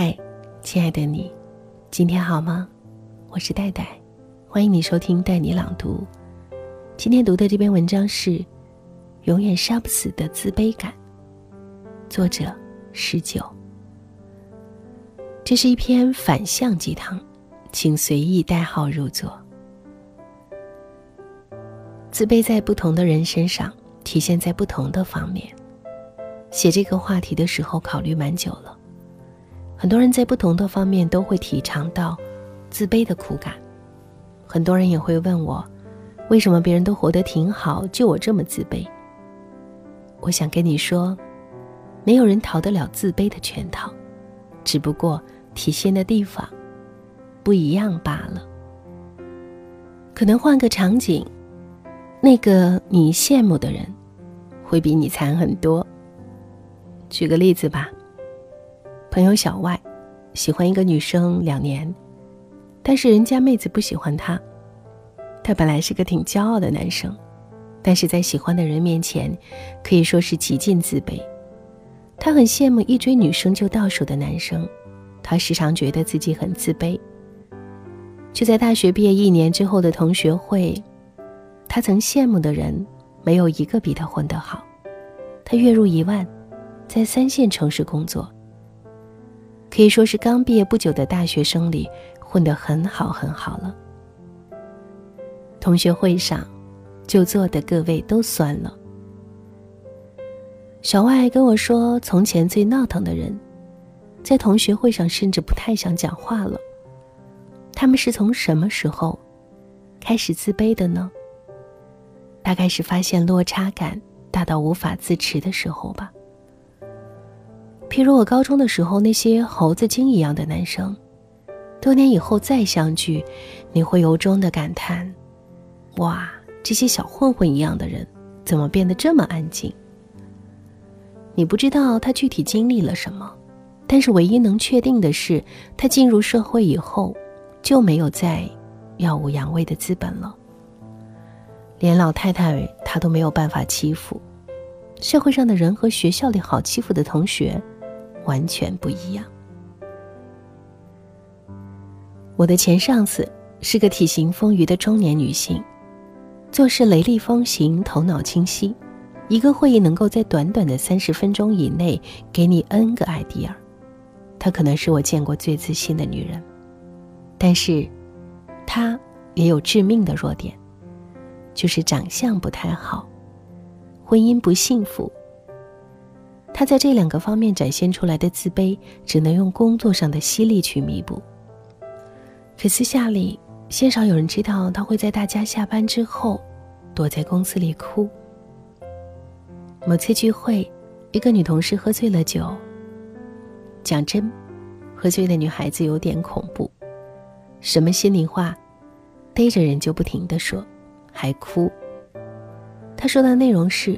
嗨，亲爱的你，今天好吗？我是戴戴，欢迎你收听带你朗读。今天读的这篇文章是《永远杀不死的自卑感》，作者十九。这是一篇反向鸡汤，请随意代号入座。自卑在不同的人身上体现在不同的方面。写这个话题的时候，考虑蛮久了。很多人在不同的方面都会体尝到自卑的苦感，很多人也会问我，为什么别人都活得挺好，就我这么自卑？我想跟你说，没有人逃得了自卑的圈套，只不过体现的地方不一样罢了。可能换个场景，那个你羡慕的人，会比你惨很多。举个例子吧。朋友小外，喜欢一个女生两年，但是人家妹子不喜欢他。他本来是个挺骄傲的男生，但是在喜欢的人面前，可以说是极尽自卑。他很羡慕一追女生就到手的男生，他时常觉得自己很自卑。就在大学毕业一年之后的同学会，他曾羡慕的人没有一个比他混得好。他月入一万，在三线城市工作。可以说是刚毕业不久的大学生里混得很好很好了。同学会上，就坐的各位都酸了。小外跟我说，从前最闹腾的人，在同学会上甚至不太想讲话了。他们是从什么时候开始自卑的呢？大概是发现落差感大到无法自持的时候吧。譬如我高中的时候，那些猴子精一样的男生，多年以后再相聚，你会由衷的感叹：哇，这些小混混一样的人，怎么变得这么安静？你不知道他具体经历了什么，但是唯一能确定的是，他进入社会以后，就没有再耀武扬威的资本了。连老太太他都没有办法欺负，社会上的人和学校里好欺负的同学。完全不一样。我的前上司是个体型丰腴的中年女性，做事雷厉风行，头脑清晰。一个会议能够在短短的三十分钟以内给你 N 个 idea。她可能是我见过最自信的女人，但是，她也有致命的弱点，就是长相不太好，婚姻不幸福。他在这两个方面展现出来的自卑，只能用工作上的犀利去弥补。可私下里，鲜少有人知道他会在大家下班之后，躲在公司里哭。某次聚会，一个女同事喝醉了酒。讲真，喝醉的女孩子有点恐怖，什么心里话，逮着人就不停的说，还哭。她说的内容是。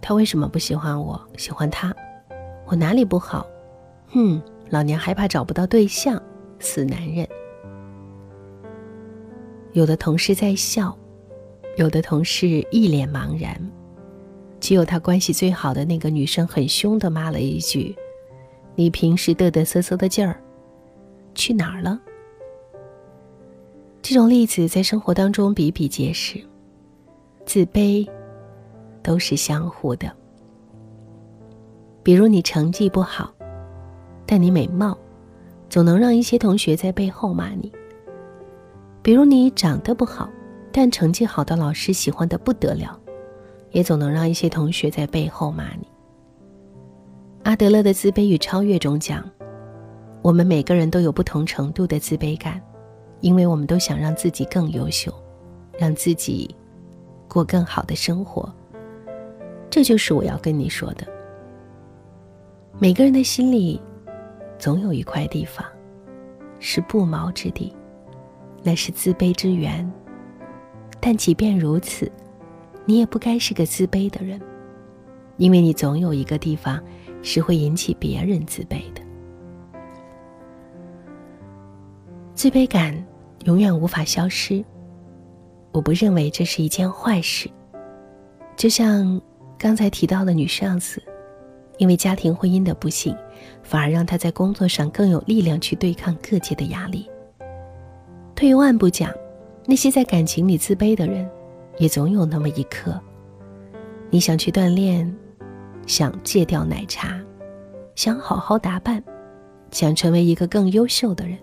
他为什么不喜欢我？喜欢他，我哪里不好？哼，老娘还怕找不到对象，死男人。有的同事在笑，有的同事一脸茫然，只有他关系最好的那个女生很凶的骂了一句：“你平时嘚嘚瑟瑟的劲儿，去哪儿了？”这种例子在生活当中比比皆是，自卑。都是相互的。比如你成绩不好，但你美貌，总能让一些同学在背后骂你。比如你长得不好，但成绩好的老师喜欢的不得了，也总能让一些同学在背后骂你。阿德勒的自卑与超越中讲，我们每个人都有不同程度的自卑感，因为我们都想让自己更优秀，让自己过更好的生活。这就是我要跟你说的。每个人的心里，总有一块地方，是不毛之地，那是自卑之源。但即便如此，你也不该是个自卑的人，因为你总有一个地方，是会引起别人自卑的。自卑感永远无法消失，我不认为这是一件坏事，就像。刚才提到的女上司，因为家庭婚姻的不幸，反而让她在工作上更有力量去对抗各界的压力。退一万步讲，那些在感情里自卑的人，也总有那么一刻，你想去锻炼，想戒掉奶茶，想好好打扮，想成为一个更优秀的人，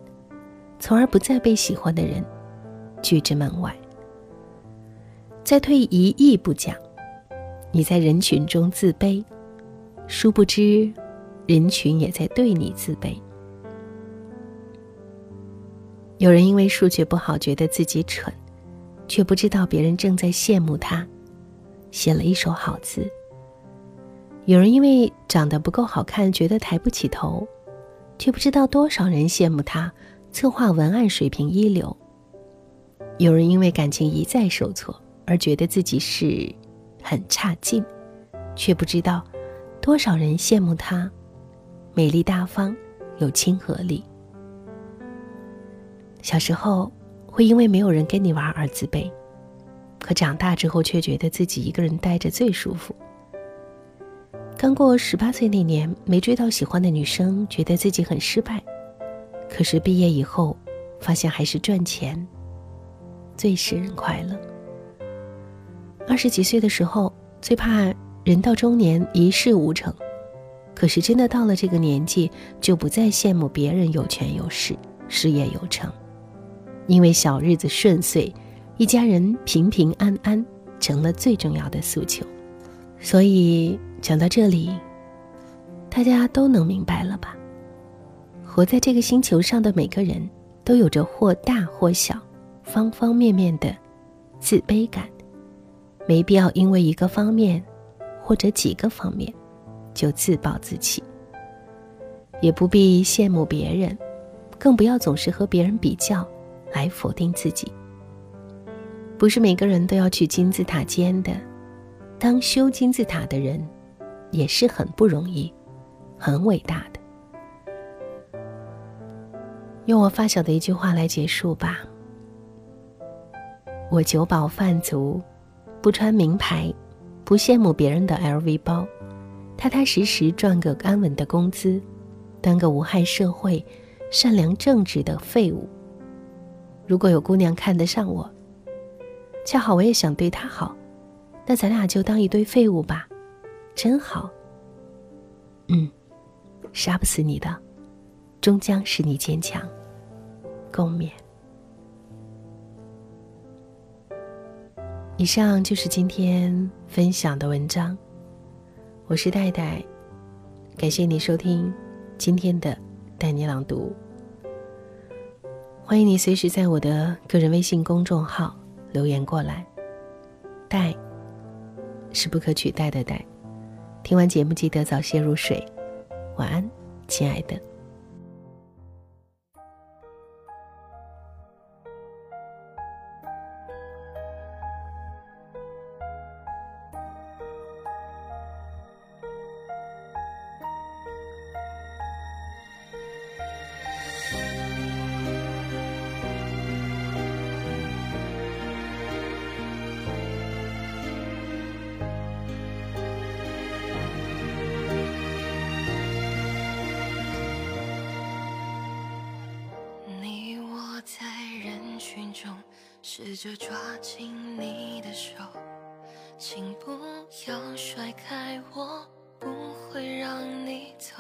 从而不再被喜欢的人拒之门外。再退一亿步讲，你在人群中自卑，殊不知，人群也在对你自卑。有人因为数学不好觉得自己蠢，却不知道别人正在羡慕他，写了一手好字。有人因为长得不够好看觉得抬不起头，却不知道多少人羡慕他策划文案水平一流。有人因为感情一再受挫。而觉得自己是很差劲，却不知道多少人羡慕他美丽大方、有亲和力。小时候会因为没有人跟你玩而自卑，可长大之后却觉得自己一个人待着最舒服。刚过十八岁那年，没追到喜欢的女生，觉得自己很失败。可是毕业以后，发现还是赚钱最使人快乐。二十几岁的时候，最怕人到中年一事无成，可是真的到了这个年纪，就不再羡慕别人有权有势、事业有成，因为小日子顺遂，一家人平平安安成了最重要的诉求。所以讲到这里，大家都能明白了吧？活在这个星球上的每个人都有着或大或小、方方面面的自卑感。没必要因为一个方面，或者几个方面，就自暴自弃。也不必羡慕别人，更不要总是和别人比较，来否定自己。不是每个人都要去金字塔尖的，当修金字塔的人，也是很不容易，很伟大的。用我发小的一句话来结束吧：我酒饱饭足。不穿名牌，不羡慕别人的 LV 包，踏踏实实赚个安稳的工资，当个无害社会、善良正直的废物。如果有姑娘看得上我，恰好我也想对她好，那咱俩就当一堆废物吧，真好。嗯，杀不死你的，终将使你坚强。共勉。以上就是今天分享的文章，我是戴戴，感谢你收听今天的带你朗读。欢迎你随时在我的个人微信公众号留言过来。戴是不可取代的戴。听完节目记得早些入睡，晚安，亲爱的。试着抓紧你的手，请不要甩开我，不会让你走。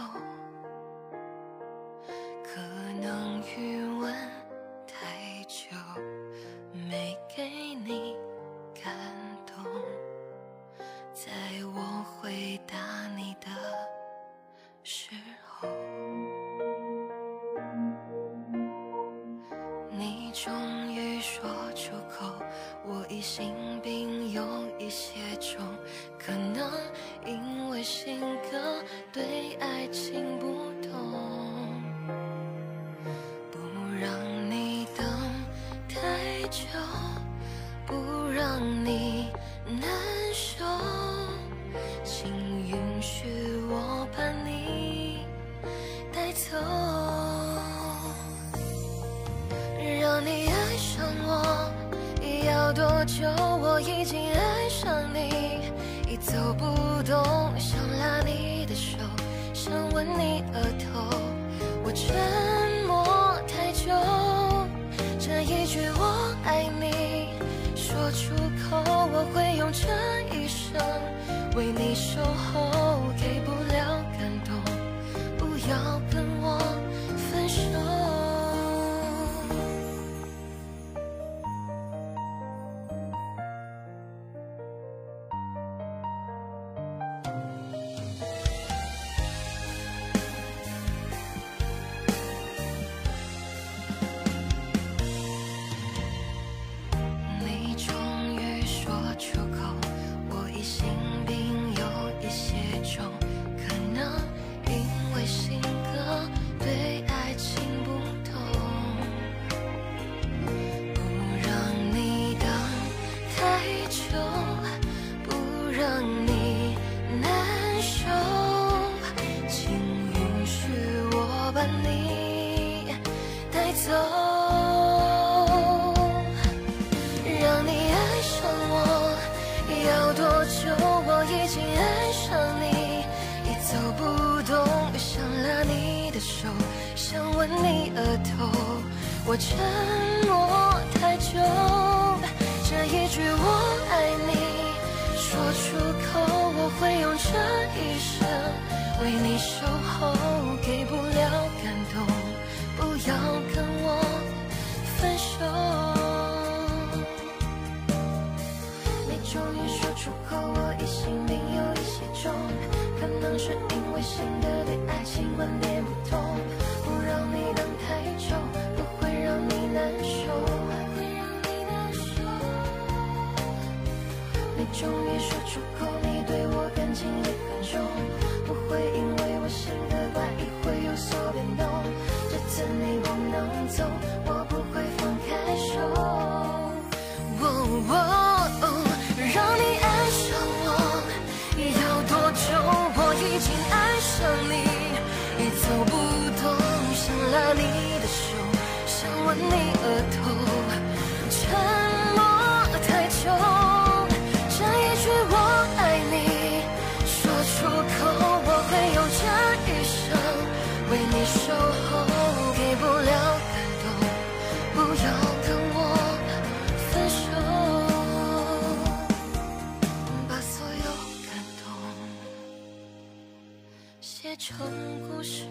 要多久？我已经爱上你，已走不动，想拉你的手。想吻你额头，我沉默太久，这一句我爱你说出口，我会用这一生为你守候，给不了感动，不要跟你额头。我沉默太久，这一句我爱你说出口，我会用这一生为你守候，给不成故事，